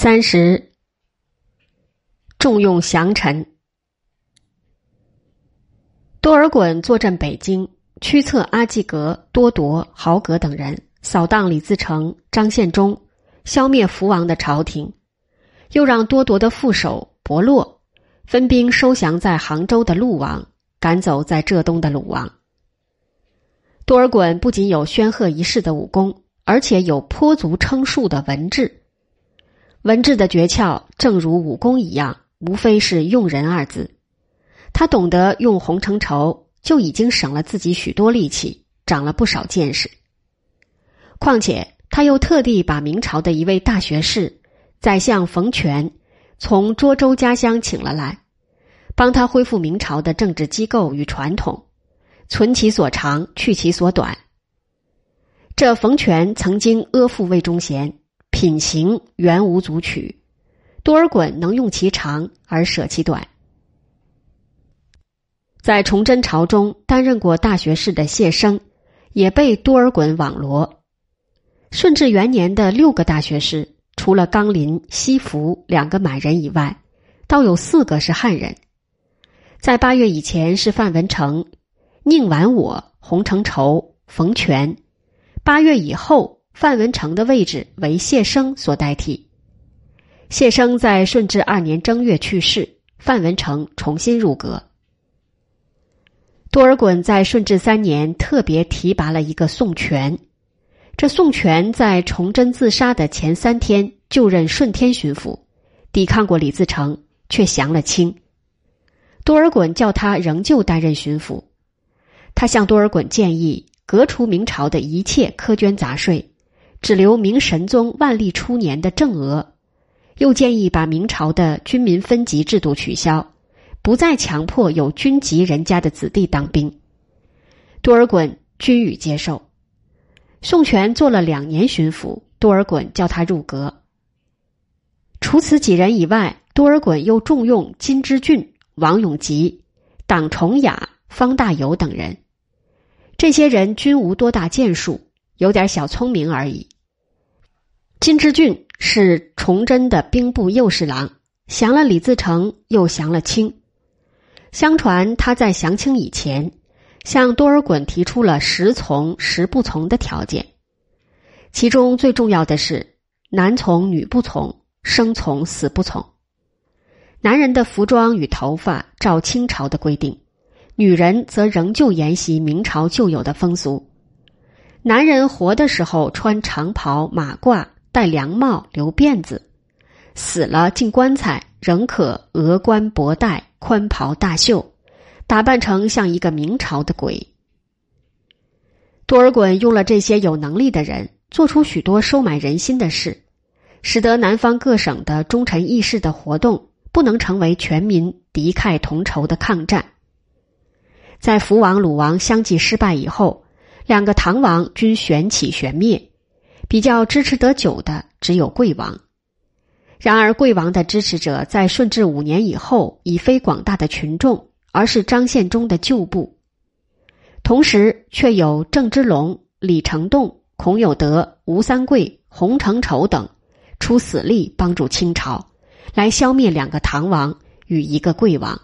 三十，重用降臣。多尔衮坐镇北京，驱策阿济格、多铎、豪格等人扫荡李自成、张献忠，消灭福王的朝廷，又让多铎的副手伯洛分兵收降在杭州的陆王，赶走在浙东的鲁王。多尔衮不仅有煊赫一世的武功，而且有颇足称数的文治。文治的诀窍，正如武功一样，无非是用人二字。他懂得用洪承畴，就已经省了自己许多力气，长了不少见识。况且他又特地把明朝的一位大学士宰相冯权从涿州家乡请了来，帮他恢复明朝的政治机构与传统，存其所长，去其所短。这冯权曾经阿附魏忠贤。品行原无足取，多尔衮能用其长而舍其短。在崇祯朝中担任过大学士的谢生，也被多尔衮网罗。顺治元年的六个大学士，除了纲林、西福两个满人以外，倒有四个是汉人。在八月以前是范文成、宁完我、洪承畴、冯权；八月以后。范文成的位置为谢生所代替。谢生在顺治二年正月去世，范文成重新入阁。多尔衮在顺治三年特别提拔了一个宋权，这宋权在崇祯自杀的前三天就任顺天巡抚，抵抗过李自成，却降了清。多尔衮叫他仍旧担任巡抚，他向多尔衮建议革除明朝的一切苛捐杂税。只留明神宗万历初年的正额，又建议把明朝的军民分级制度取消，不再强迫有军籍人家的子弟当兵。多尔衮均予接受。宋权做了两年巡抚，多尔衮叫他入阁。除此几人以外，多尔衮又重用金之俊、王永吉、党崇雅、方大友等人。这些人均无多大建树。有点小聪明而已。金之俊是崇祯的兵部右侍郎，降了李自成，又降了清。相传他在降清以前，向多尔衮提出了十从十不从的条件，其中最重要的是男从女不从，生从死不从。男人的服装与头发照清朝的规定，女人则仍旧沿袭明朝旧有的风俗。男人活的时候穿长袍马褂，戴凉帽，留辫子；死了进棺材，仍可额冠博带，宽袍大袖，打扮成像一个明朝的鬼。多尔衮用了这些有能力的人，做出许多收买人心的事，使得南方各省的忠臣义士的活动不能成为全民敌忾同仇的抗战。在福王、鲁王相继失败以后。两个唐王均旋起旋灭，比较支持得久的只有贵王。然而，贵王的支持者在顺治五年以后已非广大的群众，而是张献忠的旧部。同时，却有郑芝龙、李成栋、孔有德、吴三桂、洪承畴等出死力帮助清朝，来消灭两个唐王与一个贵王。